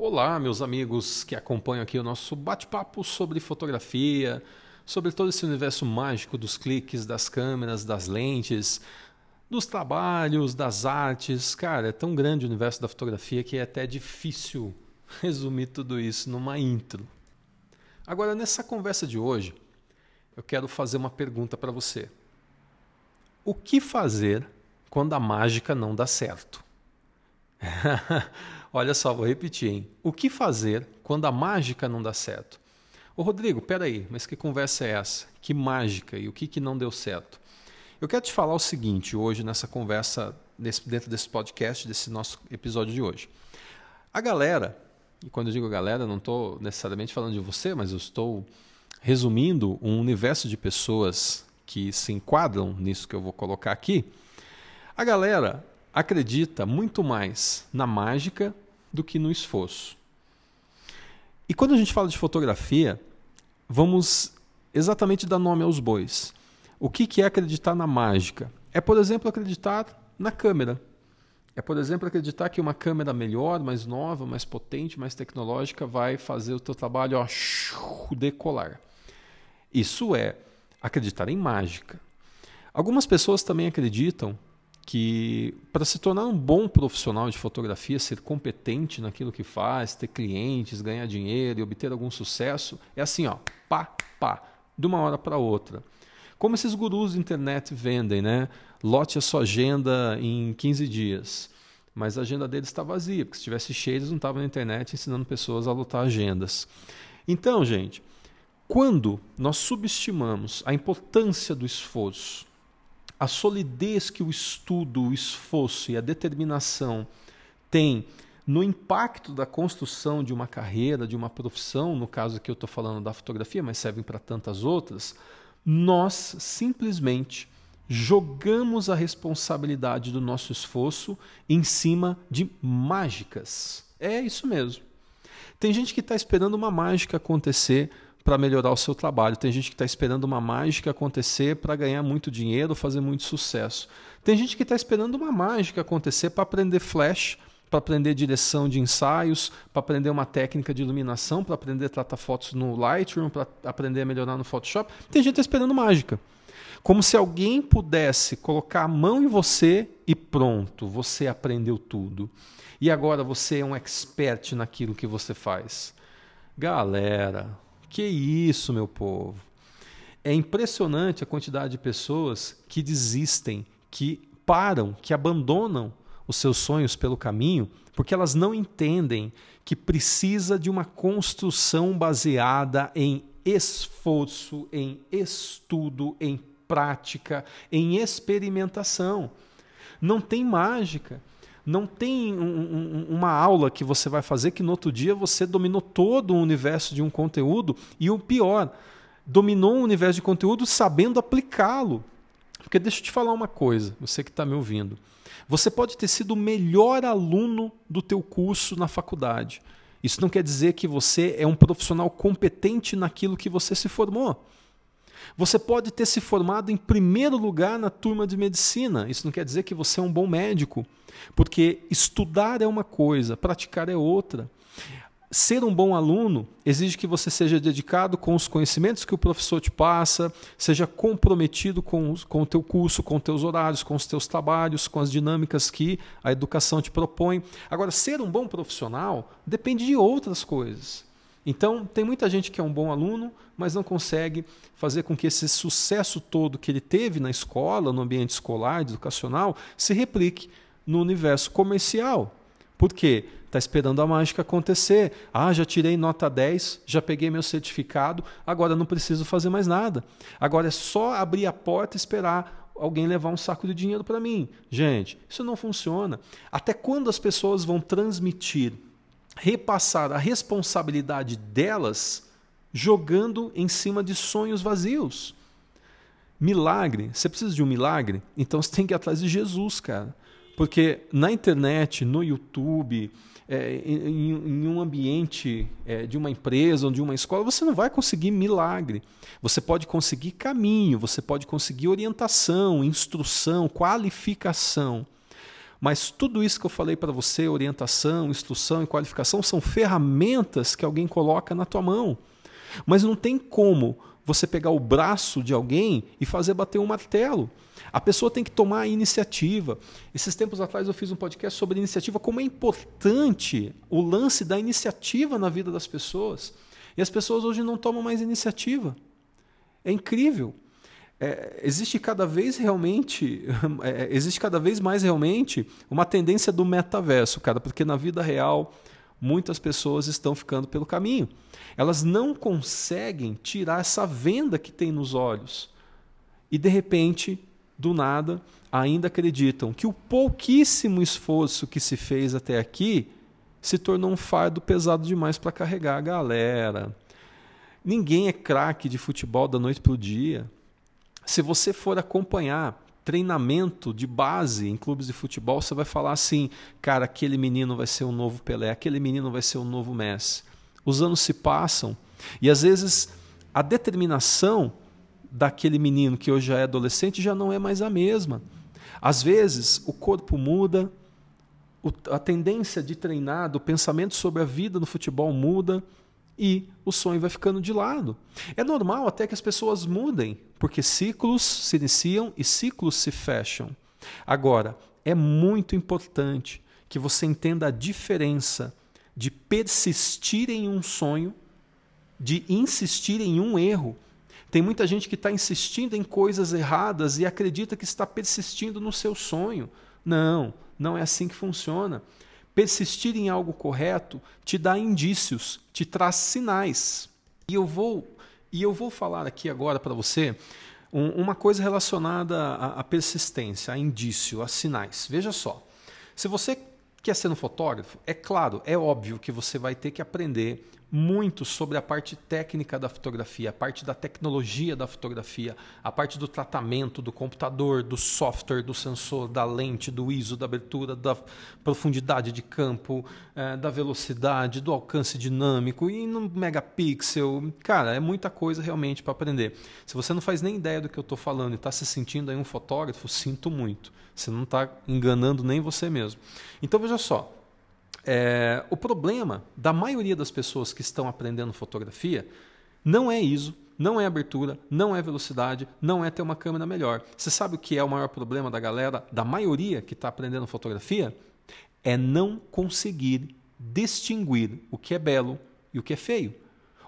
Olá, meus amigos que acompanham aqui o nosso bate-papo sobre fotografia, sobre todo esse universo mágico dos cliques, das câmeras, das lentes, dos trabalhos, das artes. Cara, é tão grande o universo da fotografia que é até difícil resumir tudo isso numa intro. Agora, nessa conversa de hoje, eu quero fazer uma pergunta para você. O que fazer quando a mágica não dá certo? Olha só, vou repetir, hein? O que fazer quando a mágica não dá certo? Ô Rodrigo, peraí, mas que conversa é essa? Que mágica e o que, que não deu certo? Eu quero te falar o seguinte hoje nessa conversa, dentro desse podcast, desse nosso episódio de hoje. A galera, e quando eu digo galera, não estou necessariamente falando de você, mas eu estou resumindo um universo de pessoas que se enquadram nisso que eu vou colocar aqui. A galera acredita muito mais na mágica do que no esforço. E quando a gente fala de fotografia, vamos exatamente dar nome aos bois. O que é acreditar na mágica? É, por exemplo, acreditar na câmera. É, por exemplo, acreditar que uma câmera melhor, mais nova, mais potente, mais tecnológica vai fazer o teu trabalho ó, decolar. Isso é acreditar em mágica. Algumas pessoas também acreditam que para se tornar um bom profissional de fotografia, ser competente naquilo que faz, ter clientes, ganhar dinheiro e obter algum sucesso, é assim, ó, pá, pá, de uma hora para outra. Como esses gurus de internet vendem, né? Lote a sua agenda em 15 dias. Mas a agenda deles está vazia, porque se estivesse cheia, eles não estavam na internet ensinando pessoas a lotar agendas. Então, gente, quando nós subestimamos a importância do esforço, a solidez que o estudo, o esforço e a determinação têm no impacto da construção de uma carreira, de uma profissão, no caso aqui eu estou falando da fotografia, mas servem para tantas outras, nós simplesmente jogamos a responsabilidade do nosso esforço em cima de mágicas. É isso mesmo. Tem gente que está esperando uma mágica acontecer para melhorar o seu trabalho. Tem gente que está esperando uma mágica acontecer para ganhar muito dinheiro, fazer muito sucesso. Tem gente que está esperando uma mágica acontecer para aprender flash, para aprender direção de ensaios, para aprender uma técnica de iluminação, para aprender a tratar fotos no Lightroom, para aprender a melhorar no Photoshop. Tem gente que esperando mágica. Como se alguém pudesse colocar a mão em você e pronto, você aprendeu tudo. E agora você é um expert naquilo que você faz. Galera, que isso, meu povo? É impressionante a quantidade de pessoas que desistem, que param, que abandonam os seus sonhos pelo caminho, porque elas não entendem que precisa de uma construção baseada em esforço, em estudo, em prática, em experimentação. Não tem mágica. Não tem um, um, uma aula que você vai fazer que no outro dia você dominou todo o universo de um conteúdo e o pior, dominou o universo de conteúdo sabendo aplicá-lo. Porque deixa eu te falar uma coisa, você que está me ouvindo. Você pode ter sido o melhor aluno do teu curso na faculdade. Isso não quer dizer que você é um profissional competente naquilo que você se formou. Você pode ter se formado em primeiro lugar na turma de medicina. Isso não quer dizer que você é um bom médico, porque estudar é uma coisa, praticar é outra. Ser um bom aluno exige que você seja dedicado com os conhecimentos que o professor te passa, seja comprometido com, com o teu curso, com os teus horários, com os teus trabalhos, com as dinâmicas que a educação te propõe. Agora, ser um bom profissional depende de outras coisas. Então, tem muita gente que é um bom aluno, mas não consegue fazer com que esse sucesso todo que ele teve na escola, no ambiente escolar, educacional, se replique no universo comercial. Por quê? Está esperando a mágica acontecer. Ah, já tirei nota 10, já peguei meu certificado, agora não preciso fazer mais nada. Agora é só abrir a porta e esperar alguém levar um saco de dinheiro para mim. Gente, isso não funciona. Até quando as pessoas vão transmitir repassar a responsabilidade delas jogando em cima de sonhos vazios. Milagre, você precisa de um milagre? Então você tem que ir atrás de Jesus, cara. Porque na internet, no YouTube, é, em, em, um ambiente é, de uma empresa ou de uma escola, você não vai conseguir milagre. Você pode conseguir caminho, você pode conseguir orientação, instrução, qualificação. Mas tudo isso que eu falei para você, orientação, instrução e qualificação, são ferramentas que alguém coloca na tua mão. Mas não tem como você pegar o braço de alguém e fazer bater um martelo. A pessoa tem que tomar a iniciativa. Esses tempos atrás eu fiz um podcast sobre iniciativa, como é importante o lance da iniciativa na vida das pessoas. E as pessoas hoje não tomam mais iniciativa. É incrível. É, existe cada vez realmente, é, existe cada vez mais realmente uma tendência do metaverso, cara, porque na vida real muitas pessoas estão ficando pelo caminho. Elas não conseguem tirar essa venda que tem nos olhos. E de repente, do nada, ainda acreditam que o pouquíssimo esforço que se fez até aqui se tornou um fardo pesado demais para carregar a galera. Ninguém é craque de futebol da noite para o dia. Se você for acompanhar treinamento de base em clubes de futebol, você vai falar assim: cara, aquele menino vai ser o novo Pelé, aquele menino vai ser o novo Messi. Os anos se passam e às vezes a determinação daquele menino que hoje já é adolescente já não é mais a mesma. Às vezes o corpo muda, a tendência de treinar, do pensamento sobre a vida no futebol muda e o sonho vai ficando de lado. É normal até que as pessoas mudem, porque ciclos se iniciam e ciclos se fecham. Agora, é muito importante que você entenda a diferença de persistir em um sonho, de insistir em um erro. Tem muita gente que está insistindo em coisas erradas e acredita que está persistindo no seu sonho. Não, não é assim que funciona. Persistir em algo correto te dá indícios, te traz sinais. E eu vou, e eu vou falar aqui agora para você um, uma coisa relacionada à, à persistência, a indício, a sinais. Veja só. Se você quer ser um fotógrafo, é claro, é óbvio que você vai ter que aprender muito sobre a parte técnica da fotografia, a parte da tecnologia da fotografia, a parte do tratamento do computador, do software, do sensor, da lente, do ISO, da abertura, da profundidade de campo, é, da velocidade, do alcance dinâmico e no megapixel. Cara, é muita coisa realmente para aprender. Se você não faz nem ideia do que eu estou falando e está se sentindo aí um fotógrafo, sinto muito. Você não está enganando nem você mesmo. Então veja só, é, o problema da maioria das pessoas que estão aprendendo fotografia não é ISO, não é abertura, não é velocidade, não é ter uma câmera melhor. Você sabe o que é o maior problema da galera, da maioria que está aprendendo fotografia? É não conseguir distinguir o que é belo e o que é feio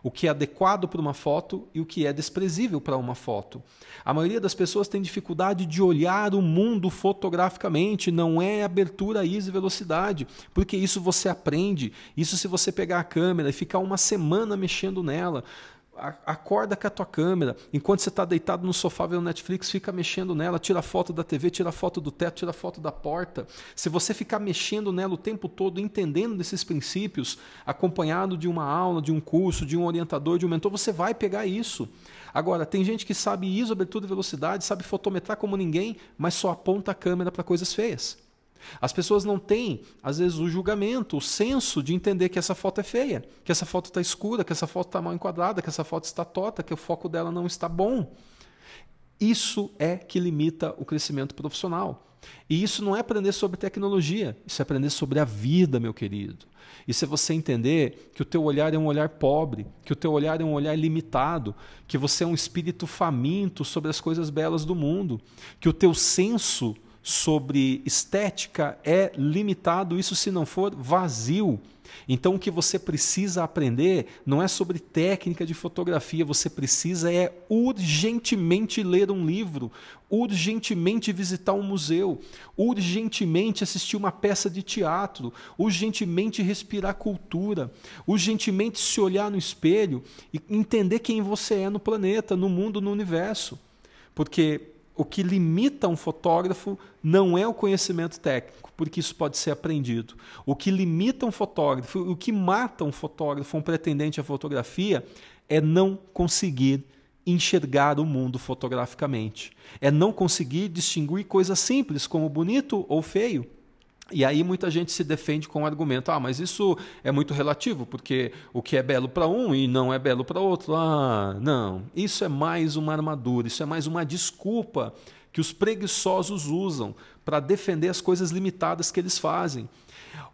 o que é adequado para uma foto e o que é desprezível para uma foto. A maioria das pessoas tem dificuldade de olhar o mundo fotograficamente, não é abertura, ISO e velocidade, porque isso você aprende. Isso se você pegar a câmera e ficar uma semana mexendo nela acorda com a tua câmera, enquanto você está deitado no sofá vendo Netflix, fica mexendo nela, tira foto da TV, tira foto do teto, tira foto da porta. Se você ficar mexendo nela o tempo todo, entendendo desses princípios, acompanhado de uma aula, de um curso, de um orientador, de um mentor, você vai pegar isso. Agora, tem gente que sabe ISO, abertura e velocidade, sabe fotometrar como ninguém, mas só aponta a câmera para coisas feias. As pessoas não têm, às vezes, o julgamento, o senso de entender que essa foto é feia, que essa foto está escura, que essa foto está mal enquadrada, que essa foto está torta, que o foco dela não está bom. Isso é que limita o crescimento profissional. E isso não é aprender sobre tecnologia, isso é aprender sobre a vida, meu querido. Isso é você entender que o teu olhar é um olhar pobre, que o teu olhar é um olhar limitado, que você é um espírito faminto sobre as coisas belas do mundo, que o teu senso sobre estética é limitado, isso se não for vazio. Então o que você precisa aprender não é sobre técnica de fotografia, você precisa é urgentemente ler um livro, urgentemente visitar um museu, urgentemente assistir uma peça de teatro, urgentemente respirar cultura, urgentemente se olhar no espelho e entender quem você é no planeta, no mundo, no universo. Porque o que limita um fotógrafo não é o conhecimento técnico, porque isso pode ser aprendido. O que limita um fotógrafo, o que mata um fotógrafo, um pretendente à fotografia, é não conseguir enxergar o mundo fotograficamente. É não conseguir distinguir coisas simples como bonito ou feio. E aí muita gente se defende com o argumento: ah, mas isso é muito relativo, porque o que é belo para um e não é belo para outro. Ah, não. Isso é mais uma armadura, isso é mais uma desculpa que os preguiçosos usam para defender as coisas limitadas que eles fazem.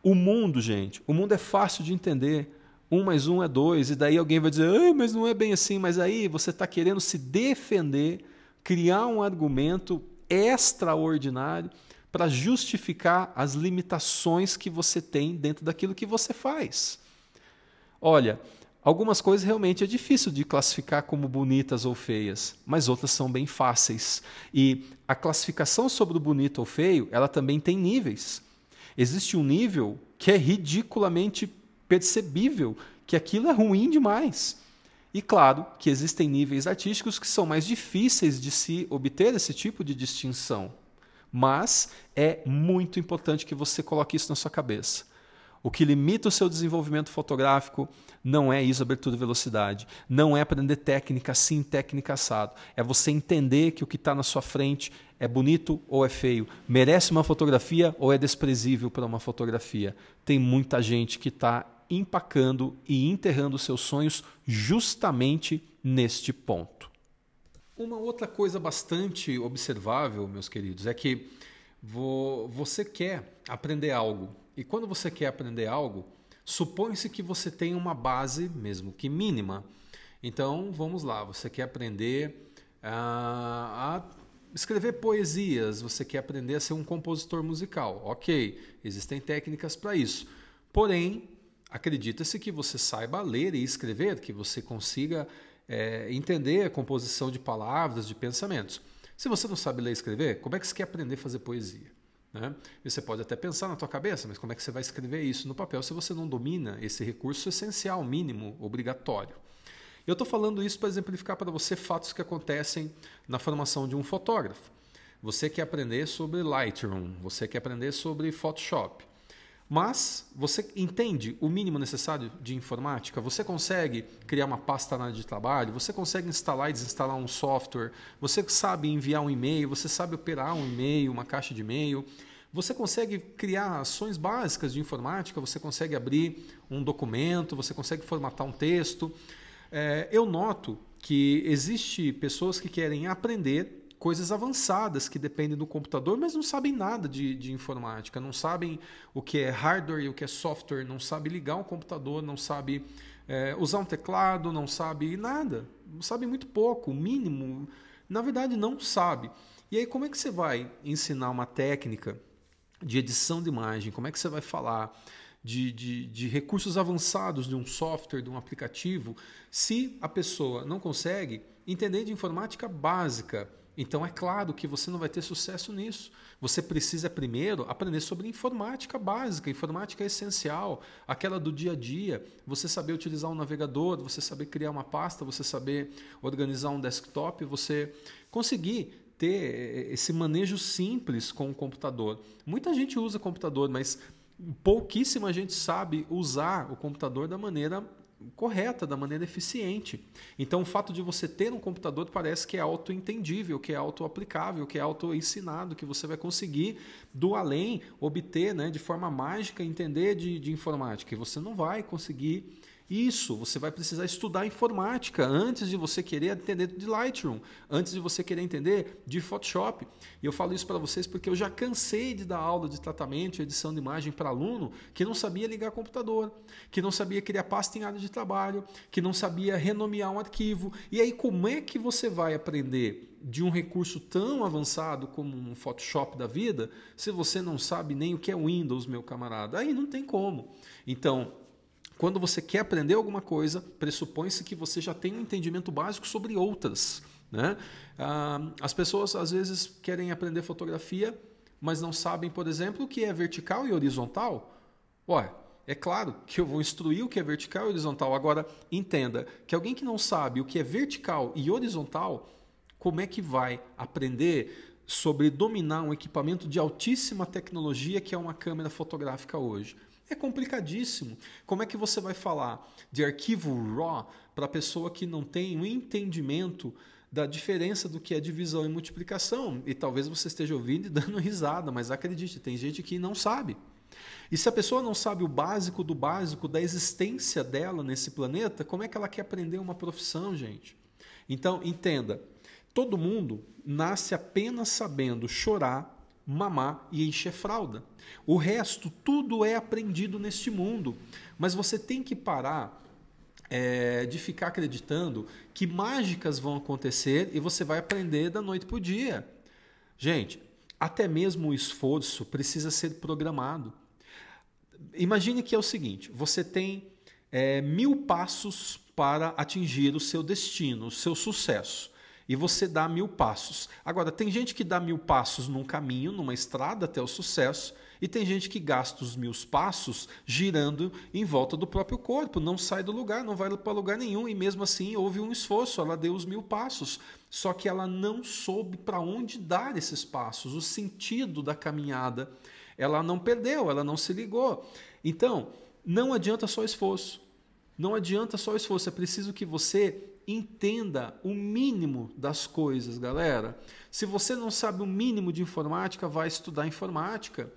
O mundo, gente, o mundo é fácil de entender. Um mais um é dois, e daí alguém vai dizer, ah, mas não é bem assim. Mas aí você está querendo se defender, criar um argumento extraordinário para justificar as limitações que você tem dentro daquilo que você faz. Olha, algumas coisas realmente é difícil de classificar como bonitas ou feias, mas outras são bem fáceis. E a classificação sobre o bonito ou feio, ela também tem níveis. Existe um nível que é ridiculamente percebível que aquilo é ruim demais. E claro que existem níveis artísticos que são mais difíceis de se obter esse tipo de distinção. Mas é muito importante que você coloque isso na sua cabeça. O que limita o seu desenvolvimento fotográfico não é isso, abertura e velocidade. Não é aprender técnica assim, técnica assado. É você entender que o que está na sua frente é bonito ou é feio, merece uma fotografia ou é desprezível para uma fotografia. Tem muita gente que está empacando e enterrando seus sonhos justamente neste ponto. Uma outra coisa bastante observável, meus queridos, é que você quer aprender algo. E quando você quer aprender algo, supõe-se que você tem uma base, mesmo que mínima. Então, vamos lá, você quer aprender a, a escrever poesias, você quer aprender a ser um compositor musical. Ok, existem técnicas para isso. Porém, acredita-se que você saiba ler e escrever, que você consiga é, entender a composição de palavras, de pensamentos. Se você não sabe ler e escrever, como é que você quer aprender a fazer poesia? Né? Você pode até pensar na tua cabeça, mas como é que você vai escrever isso no papel se você não domina esse recurso essencial, mínimo, obrigatório? Eu estou falando isso para exemplificar para você fatos que acontecem na formação de um fotógrafo. Você quer aprender sobre Lightroom, você quer aprender sobre Photoshop. Mas você entende o mínimo necessário de informática? Você consegue criar uma pasta na área de trabalho? Você consegue instalar e desinstalar um software? Você sabe enviar um e-mail? Você sabe operar um e-mail, uma caixa de e-mail? Você consegue criar ações básicas de informática? Você consegue abrir um documento? Você consegue formatar um texto? É, eu noto que existe pessoas que querem aprender coisas avançadas que dependem do computador, mas não sabem nada de, de, informática, não sabem o que é hardware e o que é software, não sabem ligar um computador, não sabem é, usar um teclado, não sabem nada, não sabem muito pouco, o mínimo, na verdade não sabe. E aí como é que você vai ensinar uma técnica de edição de imagem? Como é que você vai falar de, de, de recursos avançados de um software, de um aplicativo, se a pessoa não consegue entender de informática básica? Então é claro que você não vai ter sucesso nisso. Você precisa primeiro aprender sobre informática básica, informática essencial, aquela do dia a dia. Você saber utilizar um navegador, você saber criar uma pasta, você saber organizar um desktop, você conseguir ter esse manejo simples com o computador. Muita gente usa computador, mas pouquíssima gente sabe usar o computador da maneira correta, da maneira eficiente. Então, o fato de você ter um computador parece que é auto-entendível, que é auto-aplicável, que é auto-ensinado, que você vai conseguir, do além, obter né, de forma mágica, entender de, de informática. E você não vai conseguir isso, você vai precisar estudar informática antes de você querer entender de Lightroom, antes de você querer entender de Photoshop. E eu falo isso para vocês porque eu já cansei de dar aula de tratamento e edição de imagem para aluno que não sabia ligar computador, que não sabia criar pasta em área de trabalho, que não sabia renomear um arquivo. E aí, como é que você vai aprender de um recurso tão avançado como um Photoshop da vida se você não sabe nem o que é Windows, meu camarada? Aí não tem como. Então, quando você quer aprender alguma coisa, pressupõe-se que você já tem um entendimento básico sobre outras. Né? Ah, as pessoas às vezes querem aprender fotografia, mas não sabem, por exemplo, o que é vertical e horizontal. Ué, é claro que eu vou instruir o que é vertical e horizontal. Agora, entenda que alguém que não sabe o que é vertical e horizontal, como é que vai aprender sobre dominar um equipamento de altíssima tecnologia que é uma câmera fotográfica hoje? É complicadíssimo. Como é que você vai falar de arquivo RAW para a pessoa que não tem um entendimento da diferença do que é divisão e multiplicação? E talvez você esteja ouvindo e dando risada, mas acredite, tem gente que não sabe. E se a pessoa não sabe o básico do básico da existência dela nesse planeta, como é que ela quer aprender uma profissão, gente? Então, entenda, todo mundo nasce apenas sabendo chorar, mamar e encher fralda. O resto, tudo é aprendido neste mundo. Mas você tem que parar é, de ficar acreditando que mágicas vão acontecer e você vai aprender da noite para o dia. Gente, até mesmo o esforço precisa ser programado. Imagine que é o seguinte: você tem é, mil passos para atingir o seu destino, o seu sucesso e você dá mil passos. Agora, tem gente que dá mil passos num caminho, numa estrada até o sucesso, e tem gente que gasta os mil passos girando em volta do próprio corpo, não sai do lugar, não vai para lugar nenhum, e mesmo assim houve um esforço, ela deu os mil passos, só que ela não soube para onde dar esses passos, o sentido da caminhada. Ela não perdeu, ela não se ligou. Então, não adianta só esforço. Não adianta só esforço, é preciso que você entenda o mínimo das coisas, galera. Se você não sabe o mínimo de informática, vai estudar informática.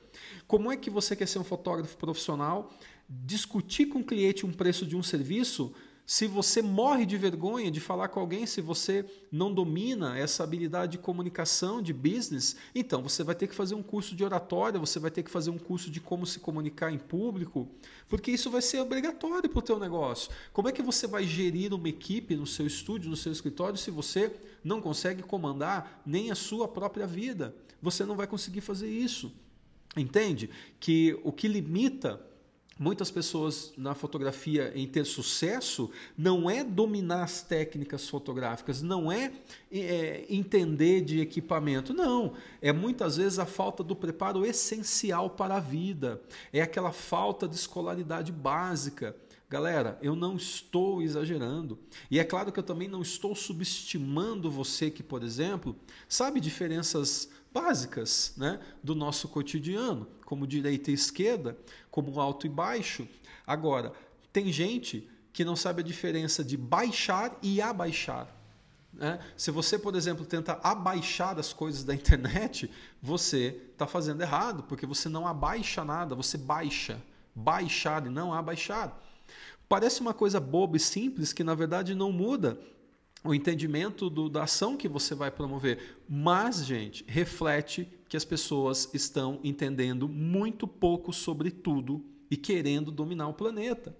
Como é que você quer ser um fotógrafo profissional? Discutir com o cliente um preço de um serviço se você morre de vergonha de falar com alguém, se você não domina essa habilidade de comunicação, de business, então você vai ter que fazer um curso de oratória, você vai ter que fazer um curso de como se comunicar em público, porque isso vai ser obrigatório para o teu negócio. Como é que você vai gerir uma equipe no seu estúdio, no seu escritório, se você não consegue comandar nem a sua própria vida? Você não vai conseguir fazer isso. Entende? Que o que limita muitas pessoas na fotografia em ter sucesso não é dominar as técnicas fotográficas, não é, é, entender de equipamento, não. É muitas vezes a falta do preparo essencial para a vida, é aquela falta de escolaridade básica. Galera, eu não estou exagerando. E é claro que eu também não estou subestimando você que, por exemplo, sabe diferenças básicas né, do nosso cotidiano, como direita e esquerda, como alto e baixo. Agora, tem gente que não sabe a diferença de baixar e abaixar. Né? Se você, por exemplo, tenta abaixar as coisas da internet, você está fazendo errado, porque você não abaixa nada, você baixa. Baixar e não abaixar. Parece uma coisa boba e simples que na verdade não muda o entendimento do, da ação que você vai promover. Mas, gente, reflete que as pessoas estão entendendo muito pouco sobre tudo e querendo dominar o planeta.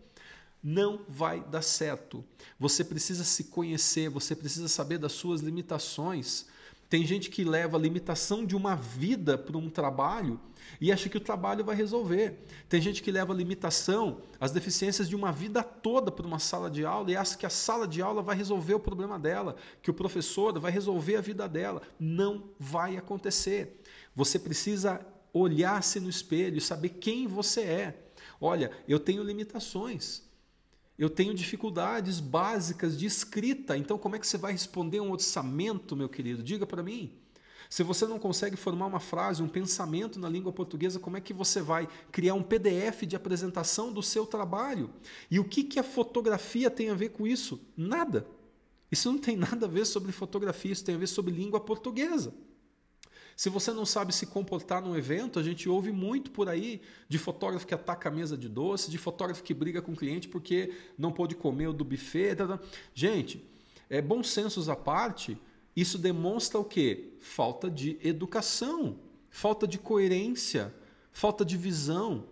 Não vai dar certo. Você precisa se conhecer, você precisa saber das suas limitações. Tem gente que leva a limitação de uma vida para um trabalho e acha que o trabalho vai resolver. Tem gente que leva a limitação, as deficiências de uma vida toda para uma sala de aula e acha que a sala de aula vai resolver o problema dela, que o professor vai resolver a vida dela. Não vai acontecer. Você precisa olhar-se no espelho e saber quem você é. Olha, eu tenho limitações. Eu tenho dificuldades básicas de escrita, então como é que você vai responder um orçamento, meu querido? Diga para mim. Se você não consegue formar uma frase, um pensamento na língua portuguesa, como é que você vai criar um PDF de apresentação do seu trabalho? E o que, que a fotografia tem a ver com isso? Nada. Isso não tem nada a ver sobre fotografia, isso tem a ver sobre língua portuguesa. Se você não sabe se comportar num evento, a gente ouve muito por aí de fotógrafo que ataca a mesa de doce, de fotógrafo que briga com o cliente porque não pôde comer o do buffet. Tá, tá. Gente, é, bom sensos à parte, isso demonstra o quê? Falta de educação, falta de coerência, falta de visão.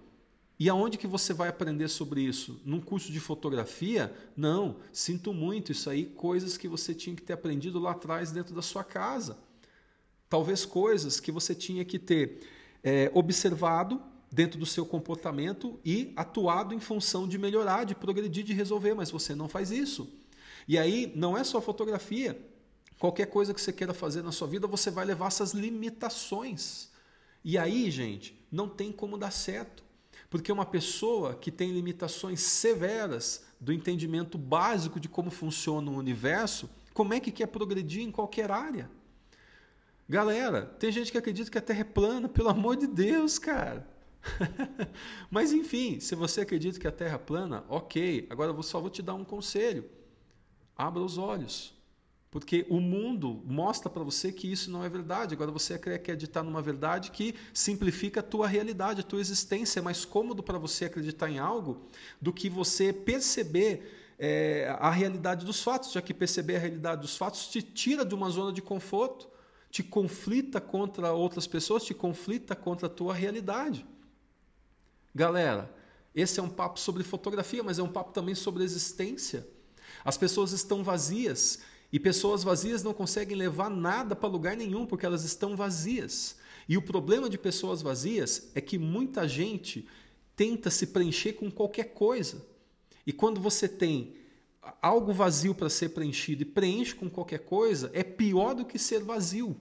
E aonde que você vai aprender sobre isso? Num curso de fotografia? Não, sinto muito, isso aí coisas que você tinha que ter aprendido lá atrás dentro da sua casa. Talvez coisas que você tinha que ter é, observado dentro do seu comportamento e atuado em função de melhorar, de progredir, de resolver, mas você não faz isso. E aí não é só fotografia. Qualquer coisa que você queira fazer na sua vida, você vai levar essas limitações. E aí, gente, não tem como dar certo. Porque uma pessoa que tem limitações severas do entendimento básico de como funciona o universo, como é que quer progredir em qualquer área? Galera, tem gente que acredita que a Terra é plana, pelo amor de Deus, cara. Mas enfim, se você acredita que a Terra é plana, ok. Agora eu só vou te dar um conselho: abra os olhos. Porque o mundo mostra para você que isso não é verdade. Agora você quer acreditar numa verdade que simplifica a tua realidade, a tua existência. É mais cômodo para você acreditar em algo do que você perceber é, a realidade dos fatos, já que perceber a realidade dos fatos te tira de uma zona de conforto, te conflita contra outras pessoas, te conflita contra a tua realidade. Galera, esse é um papo sobre fotografia, mas é um papo também sobre existência. As pessoas estão vazias e pessoas vazias não conseguem levar nada para lugar nenhum porque elas estão vazias. E o problema de pessoas vazias é que muita gente tenta se preencher com qualquer coisa. E quando você tem algo vazio para ser preenchido e preenche com qualquer coisa, é pior do que ser vazio.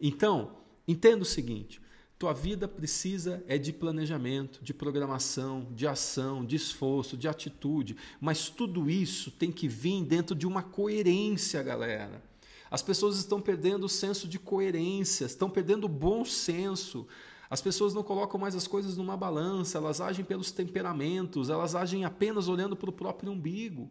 Então, entenda o seguinte: tua vida precisa é de planejamento, de programação, de ação, de esforço, de atitude, mas tudo isso tem que vir dentro de uma coerência, galera. As pessoas estão perdendo o senso de coerência, estão perdendo o bom senso. As pessoas não colocam mais as coisas numa balança, elas agem pelos temperamentos, elas agem apenas olhando para o próprio umbigo.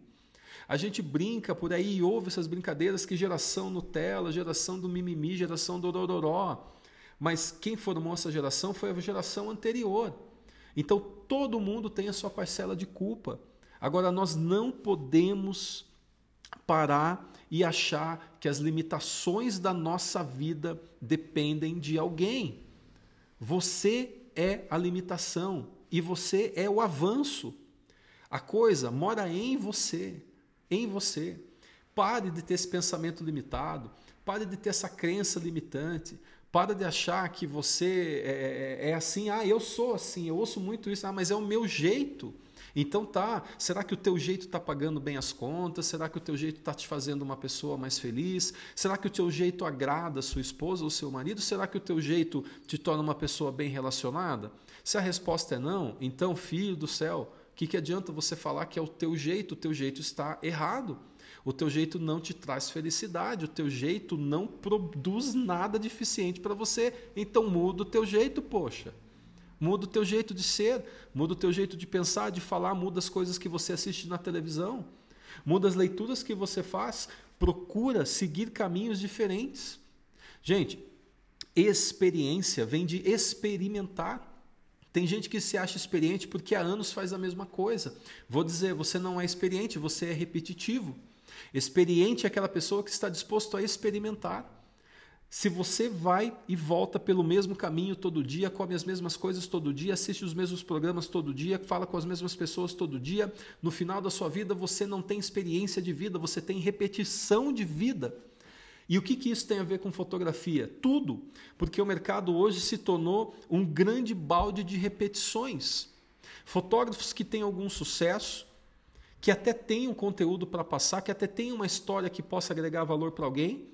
A gente brinca por aí e ouve essas brincadeiras que geração Nutella, geração do mimimi, geração do ororó. Mas quem formou essa geração foi a geração anterior. Então todo mundo tem a sua parcela de culpa. Agora nós não podemos parar e achar que as limitações da nossa vida dependem de alguém. Você é a limitação e você é o avanço. A coisa mora em você, em você. Pare de ter esse pensamento limitado, pare de ter essa crença limitante, pare de achar que você é, é, é assim, ah, eu sou assim, eu ouço muito isso, ah, mas é o meu jeito. Então tá, será que o teu jeito está pagando bem as contas? Será que o teu jeito está te fazendo uma pessoa mais feliz? Será que o teu jeito agrada a sua esposa ou seu marido? Será que o teu jeito te torna uma pessoa bem relacionada? Se a resposta é não, então filho do céu, que, que adianta você falar que é o teu jeito? O teu jeito está errado. O teu jeito não te traz felicidade, o teu jeito não produz nada de eficiente para você. Então muda o teu jeito, poxa. Muda o teu jeito de ser, muda o teu jeito de pensar, de falar, muda as coisas que você assiste na televisão, muda as leituras que você faz, procura seguir caminhos diferentes. Gente, experiência vem de experimentar. Tem gente que se acha experiente porque há anos faz a mesma coisa. Vou dizer, você não é experiente, você é repetitivo. Experiente é aquela pessoa que está disposto a experimentar. Se você vai e volta pelo mesmo caminho todo dia, come as mesmas coisas todo dia, assiste os mesmos programas todo dia, fala com as mesmas pessoas todo dia, no final da sua vida você não tem experiência de vida, você tem repetição de vida. E o que, que isso tem a ver com fotografia? Tudo, porque o mercado hoje se tornou um grande balde de repetições. Fotógrafos que têm algum sucesso, que até têm um conteúdo para passar, que até têm uma história que possa agregar valor para alguém,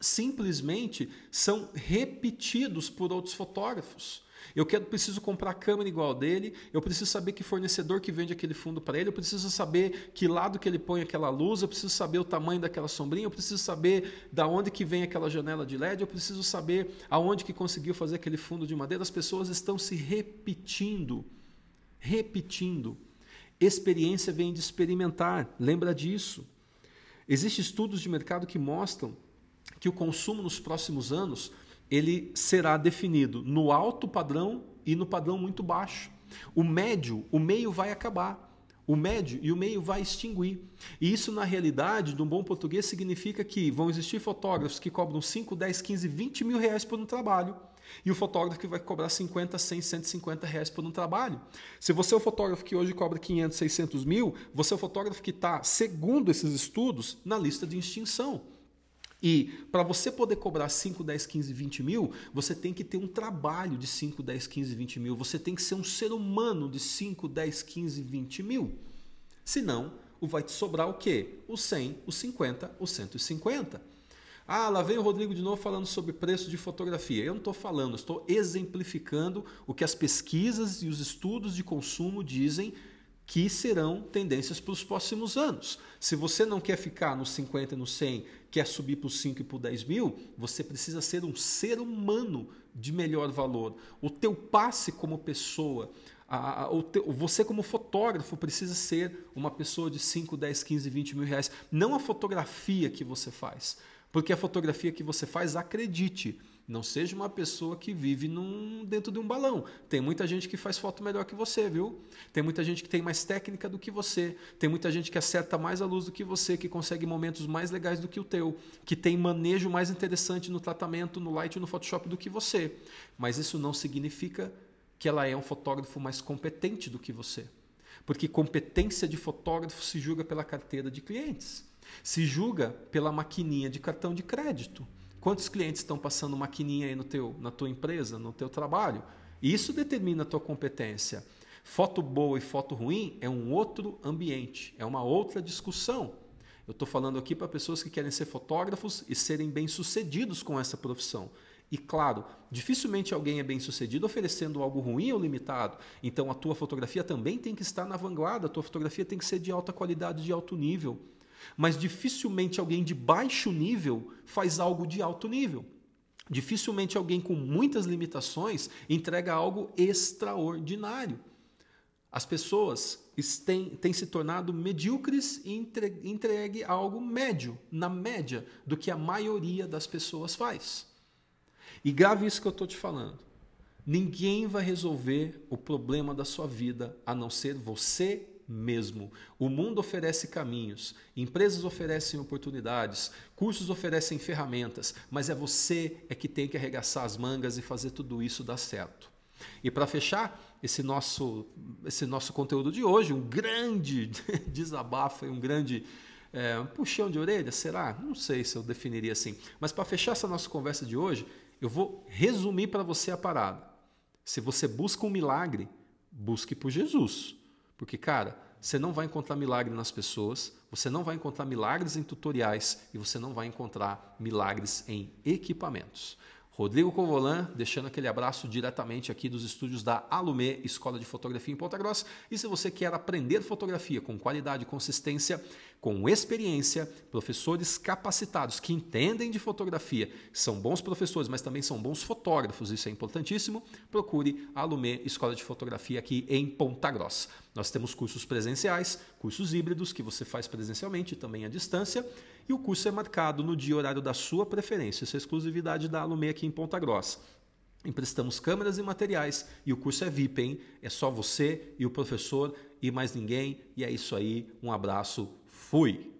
simplesmente são repetidos por outros fotógrafos. Eu quero, preciso comprar a câmera igual dele, eu preciso saber que fornecedor que vende aquele fundo para ele, eu preciso saber que lado que ele põe aquela luz, eu preciso saber o tamanho daquela sombrinha, eu preciso saber da onde que vem aquela janela de LED, eu preciso saber aonde que conseguiu fazer aquele fundo de madeira. As pessoas estão se repetindo, repetindo. Experiência vem de experimentar, lembra disso. Existem estudos de mercado que mostram que o consumo nos próximos anos ele será definido no alto padrão e no padrão muito baixo. O médio, o meio vai acabar. O médio e o meio vai extinguir. E isso, na realidade, de um bom português, significa que vão existir fotógrafos que cobram 5, 10, 15, 20 mil reais por um trabalho. E o fotógrafo que vai cobrar 50, 100, 150 reais por um trabalho. Se você é o fotógrafo que hoje cobra 500, 600 mil, você é o fotógrafo que está, segundo esses estudos, na lista de extinção. E para você poder cobrar 5, 10, 15, 20 mil, você tem que ter um trabalho de 5, 10, 15, 20 mil. Você tem que ser um ser humano de 5, 10, 15, 20 mil. Senão, vai te sobrar o quê? O 100, o 50, o 150. Ah, lá vem o Rodrigo de novo falando sobre preço de fotografia. Eu não estou falando, estou exemplificando o que as pesquisas e os estudos de consumo dizem que serão tendências para os próximos anos. Se você não quer ficar nos 50 e no 100, quer subir para os 5 e para os 10 mil, você precisa ser um ser humano de melhor valor. O teu passe como pessoa, a, a, teu, você como fotógrafo precisa ser uma pessoa de 5, 10, 15, 20 mil reais. Não a fotografia que você faz. Porque a fotografia que você faz, acredite, Não seja uma pessoa que vive num, dentro de um balão. Tem muita gente que faz foto melhor que você, viu? Tem muita gente que tem mais técnica do que você. Tem muita gente que acerta mais a luz do que você, que consegue momentos mais legais do que o teu, que tem manejo mais interessante no tratamento, no Light e no Photoshop do que você. Mas isso não significa que ela é um fotógrafo mais competente do que você. Porque competência de fotógrafo se julga pela carteira de clientes, se julga pela maquininha de cartão de crédito. Quantos clientes estão passando maquininha aí no teu, na tua empresa, no teu trabalho? Isso determina a tua competência. Foto boa e foto ruim é um outro ambiente, é uma outra discussão. Eu estou falando aqui para pessoas que querem ser fotógrafos e serem bem-sucedidos com essa profissão. E claro, dificilmente alguém é bem-sucedido oferecendo algo ruim ou limitado. Então a tua fotografia também tem que estar na vanguarda, a tua fotografia tem que ser de alta qualidade, de alto nível. Mas dificilmente alguém de baixo nível faz algo de alto nível. Dificilmente alguém com muitas limitações entrega algo extraordinário. As pessoas têm, têm se tornado medíocres e entregue, entregue algo médio, na média, do que a maioria das pessoas faz. E grave isso que eu estou te falando. Ninguém vai resolver o problema da sua vida a não ser você mesmo. O mundo oferece caminhos, empresas oferecem oportunidades, cursos oferecem ferramentas, mas é você é que tem que arregaçar as mangas e fazer tudo isso dar certo. E para fechar esse nosso, esse nosso conteúdo de hoje, um grande desabafo e um grande é, um puxão de orelha, será? Não sei se eu definiria assim. Mas para fechar essa nossa conversa de hoje, eu vou resumir para você a parada. Se você busca um milagre, busque por Jesus. Porque, cara, você não vai encontrar milagre nas pessoas, você não vai encontrar milagres em tutoriais e você não vai encontrar milagres em equipamentos. Rodrigo Covolan, deixando aquele abraço diretamente aqui dos estúdios da Alume Escola de Fotografia em Ponta Grossa. E se você quer aprender fotografia com qualidade consistência, com experiência, professores capacitados que entendem de fotografia, são bons professores, mas também são bons fotógrafos, isso é importantíssimo, procure a Alume Escola de Fotografia aqui em Ponta Grossa. Nós temos cursos presenciais, cursos híbridos que você faz presencialmente e também à distância e o curso é marcado no dia e horário da sua preferência. Isso é exclusividade da Alume aqui em Ponta Grossa. Emprestamos câmeras e materiais e o curso é VIP, hein? É só você e o professor e mais ninguém. E é isso aí. Um abraço. Fui!